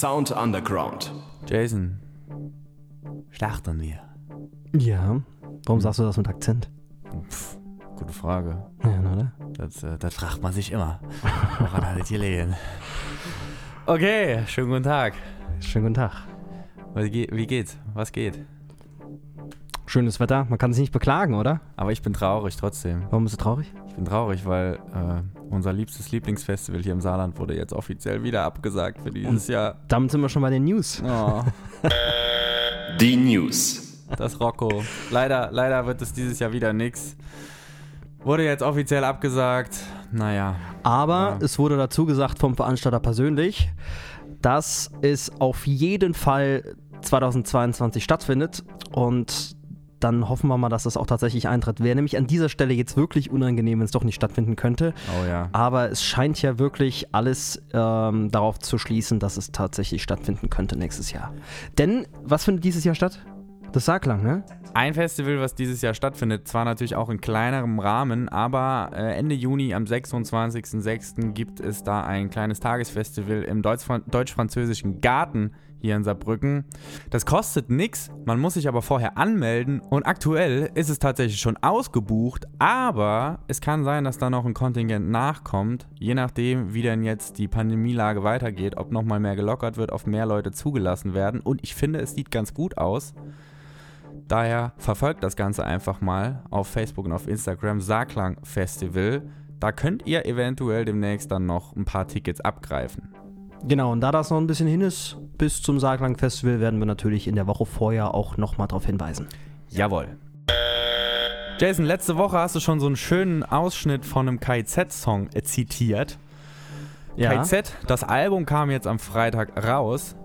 Sound Underground. Jason, schlachtern wir? Ja. Warum sagst du das mit Akzent? Pff, gute Frage. Ja, oder? Das, äh, das fragt man sich immer. Woran hat es gelegen? Okay, schönen guten Tag. Schönen guten Tag. Wie geht's? Was geht? Schönes Wetter, man kann sich nicht beklagen, oder? Aber ich bin traurig trotzdem. Warum bist du traurig? Ich bin traurig, weil äh, unser liebstes Lieblingsfestival hier im Saarland wurde jetzt offiziell wieder abgesagt für dieses Jahr. Damit sind wir schon bei den News. Oh, Die News. das Rocco. Leider, leider wird es dieses Jahr wieder nix. Wurde jetzt offiziell abgesagt. Naja, Aber Ja. es wurde dazu gesagt vom Veranstalter persönlich, dass es auf jeden Fall 2022 stattfindet und dann hoffen wir mal, dass das auch tatsächlich eintritt. Wäre nämlich an dieser Stelle jetzt wirklich unangenehm, wenn es doch nicht stattfinden könnte. oh ja. Aber es scheint ja wirklich alles ähm, darauf zu schließen, dass es tatsächlich stattfinden könnte nächstes Jahr. Denn, was findet dieses Jahr statt? Das Saarklang, ne? Ein Festival, was dieses Jahr stattfindet, zwar natürlich auch in kleinerem Rahmen, aber äh, Ende Juni am 26.06. gibt es da ein kleines Tagesfestival im Deutsch- deutsch-französischen Garten hier in Saarbrücken. Das kostet nichts, man muss sich aber vorher anmelden und aktuell ist es tatsächlich schon ausgebucht, aber es kann sein, dass da noch ein Kontingent nachkommt, je nachdem, wie denn jetzt die Pandemielage weitergeht, ob nochmal mehr gelockert wird, ob mehr Leute zugelassen werden und ich finde, es sieht ganz gut aus. Daher verfolgt das Ganze einfach mal auf Facebook und auf Instagram Saarklang Festival. Da könnt ihr eventuell demnächst dann noch ein paar Tickets abgreifen. Genau, und da das noch ein bisschen hin ist, bis zum Saarklang Festival, werden wir natürlich in der Woche vorher auch nochmal darauf hinweisen. Jawohl. Jason, letzte Woche hast du schon so einen schönen Ausschnitt von einem KIZ-Song zitiert. KIZ, das Album kam jetzt am Freitag raus.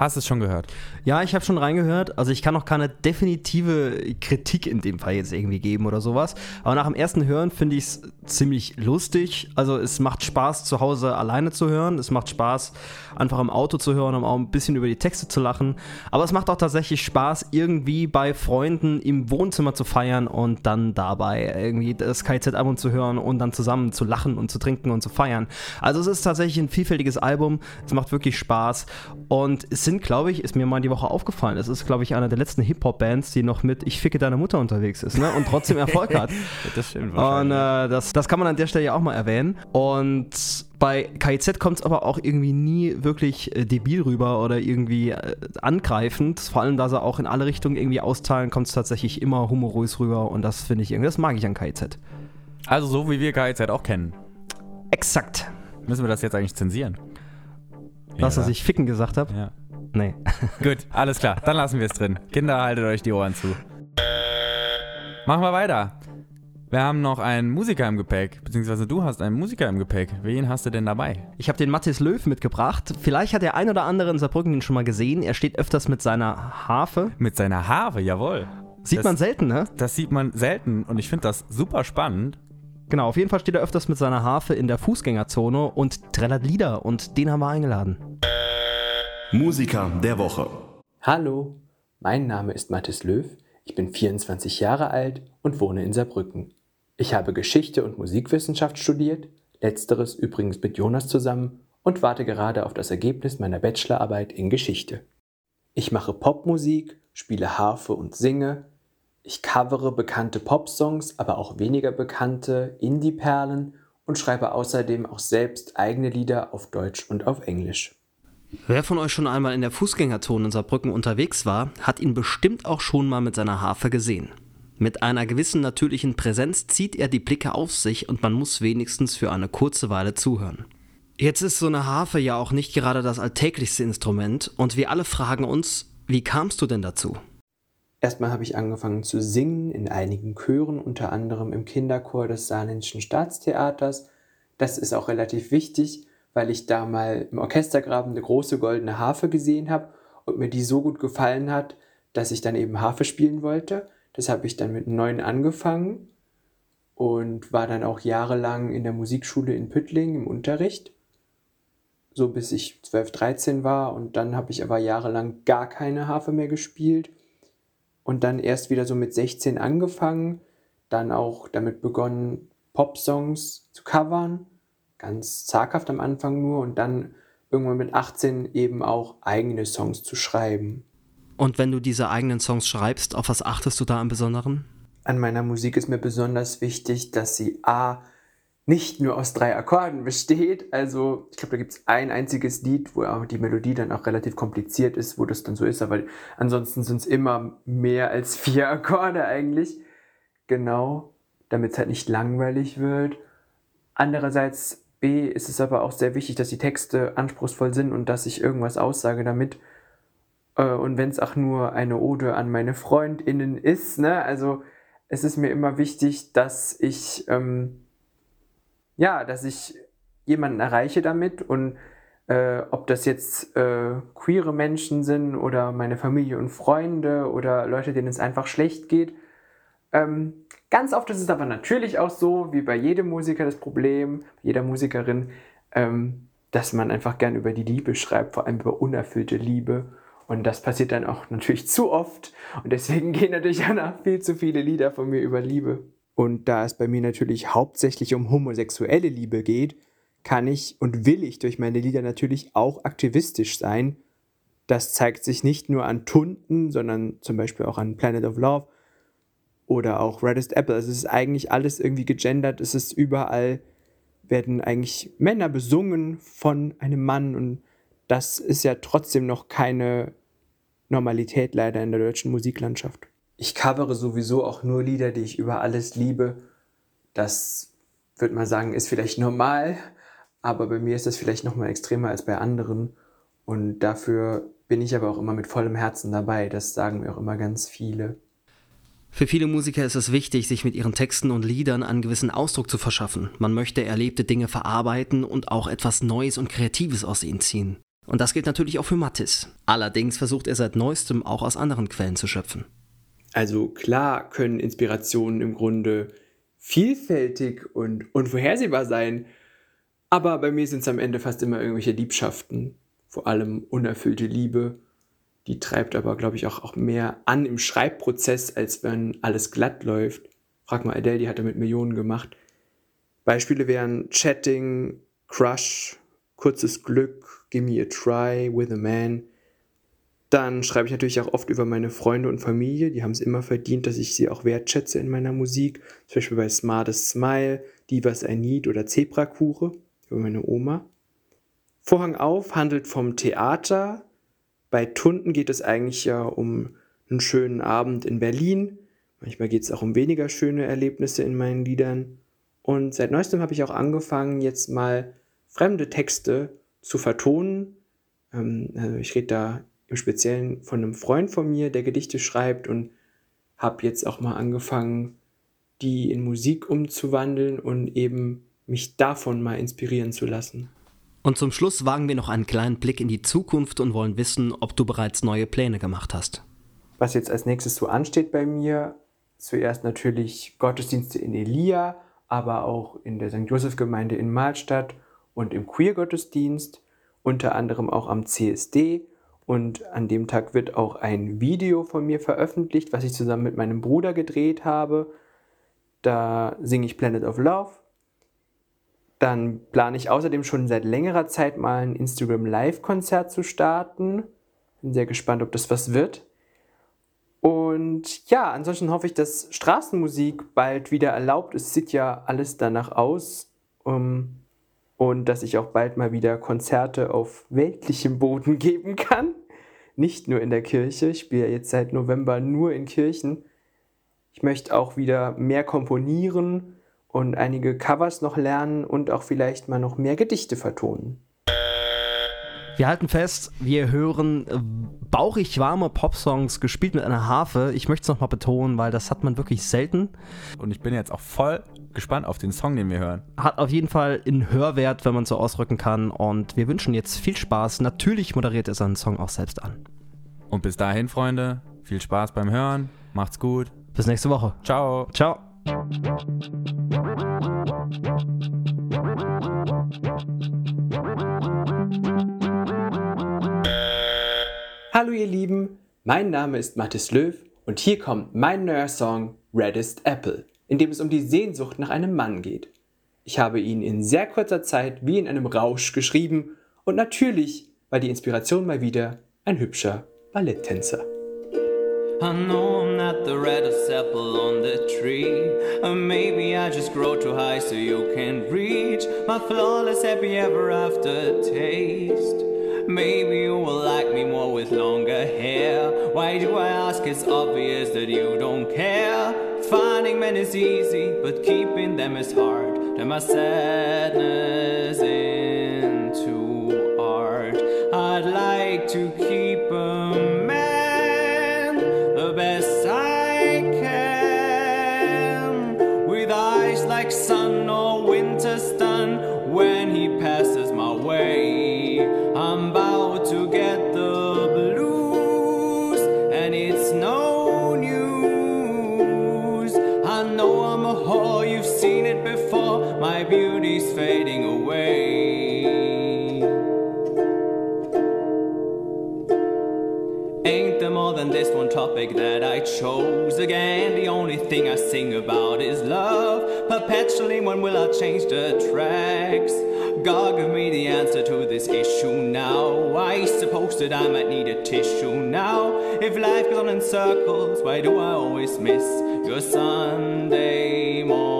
Hast du es schon gehört? Ja, ich habe schon reingehört. Also ich kann noch keine definitive Kritik in dem Fall jetzt irgendwie geben oder sowas. Aber nach dem ersten Hören finde ich es ziemlich lustig. Also es macht Spaß, zu Hause alleine zu hören. Es macht Spaß, einfach im Auto zu hören, um auch ein bisschen über die Texte zu lachen. Aber es macht auch tatsächlich Spaß, irgendwie bei Freunden im Wohnzimmer zu feiern und dann dabei irgendwie das KZ-Album zu hören und dann zusammen zu lachen und zu trinken und zu feiern. Also es ist tatsächlich ein vielfältiges Album. Es macht wirklich Spaß. Und es sind, glaube ich, ist mir mal die Woche aufgefallen, es ist, glaube ich, einer der letzten Hip-Hop-Bands, die noch mit Ich ficke deine Mutter unterwegs ist ne? und trotzdem Erfolg hat. Das stimmt Und äh, das, das kann man an der Stelle ja auch mal erwähnen. Und bei KIZ kommt es aber auch irgendwie nie wirklich äh, debil rüber oder irgendwie äh, angreifend. Vor allem, da sie auch in alle Richtungen irgendwie austeilen, kommt es tatsächlich immer humorös rüber und das finde ich irgendwie, das mag ich an KIZ. also so wie wir KIZ auch kennen. Exakt. Müssen wir das jetzt eigentlich zensieren? Was, Ja, dass ich ficken gesagt habe? Ja. Nee. Gut, alles klar. Dann lassen wir es drin. Kinder, haltet euch die Ohren zu. Machen wir weiter. Wir haben noch einen Musiker im Gepäck, beziehungsweise du hast einen Musiker im Gepäck. Wen hast du denn dabei? Ich habe den Mathis Löw mitgebracht. Vielleicht hat der ein oder andere in Saarbrücken ihn schon mal gesehen. Er steht öfters mit seiner Harfe. Mit seiner Harfe, jawohl. Sieht Das- man selten, ne? Das sieht man selten und ich finde das super spannend. Genau, auf jeden Fall steht er öfters mit seiner Harfe in der Fußgängerzone und trällert Lieder und den haben wir eingeladen. Musiker der Woche. Hallo, mein Name ist Mathis Löw, ich bin 24 Jahre alt und wohne in Saarbrücken. Ich habe Geschichte und Musikwissenschaft studiert, letzteres übrigens mit Jonas zusammen und warte gerade auf das Ergebnis meiner Bachelorarbeit in Geschichte. Ich mache Popmusik, spiele Harfe und singe. Ich covere bekannte Popsongs, aber auch weniger bekannte Indie-Perlen und schreibe außerdem auch selbst eigene Lieder auf Deutsch und auf Englisch. Wer von euch schon einmal in der Fußgängerzone in Saarbrücken unterwegs war, hat ihn bestimmt auch schon mal mit seiner Harfe gesehen. Mit einer gewissen natürlichen Präsenz zieht er die Blicke auf sich und man muss wenigstens für eine kurze Weile zuhören. Jetzt ist so eine Harfe ja auch nicht gerade das alltäglichste Instrument und wir alle fragen uns, wie kamst du denn dazu? Erstmal habe ich angefangen zu singen in einigen Chören, unter anderem im Kinderchor des Saarländischen Staatstheaters. Das ist auch relativ wichtig, weil ich da mal im Orchestergraben eine große goldene Harfe gesehen habe und mir die so gut gefallen hat, dass ich dann eben Harfe spielen wollte. Das habe ich dann mit neun angefangen und war dann auch jahrelang in der Musikschule in Püttling im Unterricht. So bis ich 12, 13 war und dann habe ich aber jahrelang gar keine Harfe mehr gespielt und dann erst wieder so mit 16 angefangen, dann auch damit begonnen, Popsongs zu covern, ganz zaghaft am Anfang nur und dann irgendwann mit 18 eben auch eigene Songs zu schreiben. Und wenn du diese eigenen Songs schreibst, auf was achtest du da im Besonderen? An meiner Musik ist mir besonders wichtig, dass sie A nicht nur aus drei Akkorden besteht. Also ich glaube, da gibt es ein einziges Lied, wo auch die Melodie dann auch relativ kompliziert ist, wo das dann so ist, aber ansonsten sind es immer mehr als vier Akkorde eigentlich. Genau, damit es halt nicht langweilig wird. Andererseits B ist es aber auch sehr wichtig, dass die Texte anspruchsvoll sind und dass ich irgendwas aussage damit. Äh, und wenn es auch nur eine Ode an meine FreundInnen ist, ne, also es ist mir immer wichtig, dass ich ähm, ja, dass ich jemanden erreiche damit und äh, ob das jetzt äh, queere Menschen sind oder meine Familie und Freunde oder Leute, denen es einfach schlecht geht. Ähm, ganz oft ist es aber natürlich auch so, wie bei jedem Musiker das Problem, jeder Musikerin, ähm, dass man einfach gern über die Liebe schreibt, vor allem über unerfüllte Liebe. Und das passiert dann auch natürlich zu oft. Und deswegen gehen natürlich auch viel zu viele Lieder von mir über Liebe. Und da es bei mir natürlich hauptsächlich um homosexuelle Liebe geht, kann ich und will ich durch meine Lieder natürlich auch aktivistisch sein. Das zeigt sich nicht nur an Tunden, sondern zum Beispiel auch an Planet of Love oder auch Reddest Apple. Also es ist eigentlich alles irgendwie gegendert. Es ist überall, werden eigentlich Männer besungen von einem Mann und das ist ja trotzdem noch keine Normalität leider in der deutschen Musiklandschaft. Ich covere sowieso auch nur Lieder, die ich über alles liebe. Das würde man sagen, ist vielleicht normal, aber bei mir ist das vielleicht noch mal extremer als bei anderen. Und dafür bin ich aber auch immer mit vollem Herzen dabei. Das sagen mir auch immer ganz viele. Für viele Musiker ist es wichtig, sich mit ihren Texten und Liedern einen gewissen Ausdruck zu verschaffen. Man möchte erlebte Dinge verarbeiten und auch etwas Neues und Kreatives aus ihnen ziehen. Und das gilt natürlich auch für Mattis. Allerdings versucht er seit neuestem auch aus anderen Quellen zu schöpfen. Also klar können Inspirationen im Grunde vielfältig und unvorhersehbar sein, aber bei mir sind es am Ende fast immer irgendwelche Liebschaften, vor allem unerfüllte Liebe. Die treibt aber, glaube ich, auch, auch mehr an im Schreibprozess, als wenn alles glatt läuft. Frag mal Adele, die hat damit Millionen gemacht. Beispiele wären Chatting, Crush, Kurzes Glück, Gimme a Try, With a Man. Dann schreibe ich natürlich auch oft über meine Freunde und Familie. Die haben es immer verdient, dass ich sie auch wertschätze in meiner Musik. Zum Beispiel bei Smartest Smile, Divas I Need oder Zebrakure über meine Oma. Vorhang auf handelt vom Theater. Bei Tunden geht es eigentlich ja um einen schönen Abend in Berlin. Manchmal geht es auch um weniger schöne Erlebnisse in meinen Liedern. Und seit neuestem habe ich auch angefangen, jetzt mal fremde Texte zu vertonen. Ähm, also ich rede da im Speziellen von einem Freund von mir, der Gedichte schreibt und habe jetzt auch mal angefangen, die in Musik umzuwandeln und eben mich davon mal inspirieren zu lassen. Und zum Schluss wagen wir noch einen kleinen Blick in die Zukunft und wollen wissen, ob du bereits neue Pläne gemacht hast. Was jetzt als nächstes so ansteht bei mir, zuerst natürlich Gottesdienste in Elia, aber auch in der St. Joseph Gemeinde in Mahlstadt und im Queer-Gottesdienst, unter anderem auch am CSD und an dem Tag wird auch ein Video von mir veröffentlicht, was ich zusammen mit meinem Bruder gedreht habe. Da singe ich Planet of Love. Dann plane ich außerdem schon seit längerer Zeit mal ein Instagram Live-Konzert zu starten. Bin sehr gespannt, ob das was wird. Und ja, ansonsten hoffe ich, dass Straßenmusik bald wieder erlaubt ist. Sieht ja alles danach aus. Um, und dass ich auch bald mal wieder Konzerte auf weltlichem Boden geben kann. Nicht nur in der Kirche. Ich spiele jetzt seit November nur in Kirchen. Ich möchte auch wieder mehr komponieren und einige Covers noch lernen und auch vielleicht mal noch mehr Gedichte vertonen. Wir halten fest, wir hören äh, bauchig warme Popsongs gespielt mit einer Harfe. Ich möchte es nochmal betonen, weil das hat man wirklich selten. Und ich bin jetzt auch voll gespannt auf den Song, den wir hören. Hat auf jeden Fall einen Hörwert, wenn man so ausdrücken kann. Und wir wünschen jetzt viel Spaß. Natürlich moderiert er seinen Song auch selbst an. Und bis dahin, Freunde, viel Spaß beim Hören. Macht's gut. Bis nächste Woche. Ciao. Ciao. Hallo ihr Lieben, mein Name ist Mathis Löw und hier kommt mein neuer Song Reddest Apple, in dem es um die Sehnsucht nach einem Mann geht. Ich habe ihn in sehr kurzer Zeit wie in einem Rausch geschrieben Und natürlich war die Inspiration mal wieder ein hübscher Balletttänzer. I know I'm not the reddest apple on the tree. Or maybe I just grow too high so you can't reach my flawless happy ever after taste. Maybe you will like me more with longer hair. Why do I ask? It's obvious that you don't care. Finding men is easy, but keeping them is hard. Turn my sadness into art. I'd like to keep chose again? The only thing I sing about is love. Perpetually, when will I change the tracks? God, give me the answer to this issue now. I suppose that I might need a tissue now. If life goes on in circles, why do I always miss your Sunday morning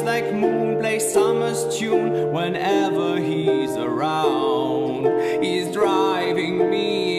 Like moon, play summer's tune whenever he's around. He's driving me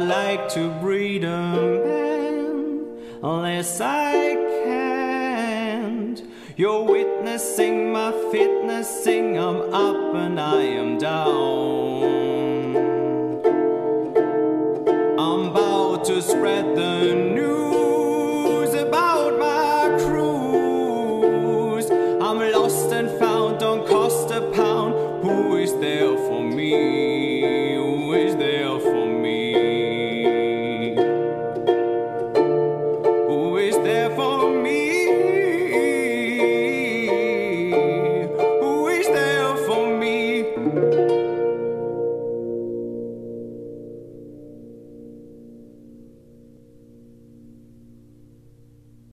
Like to breed a man unless I can't. You're witnessing my fitnessing. I'm up and I am down. I'm about to spread the news about my cruise. I'm lost and found, don't cost a pound. Who is there for me?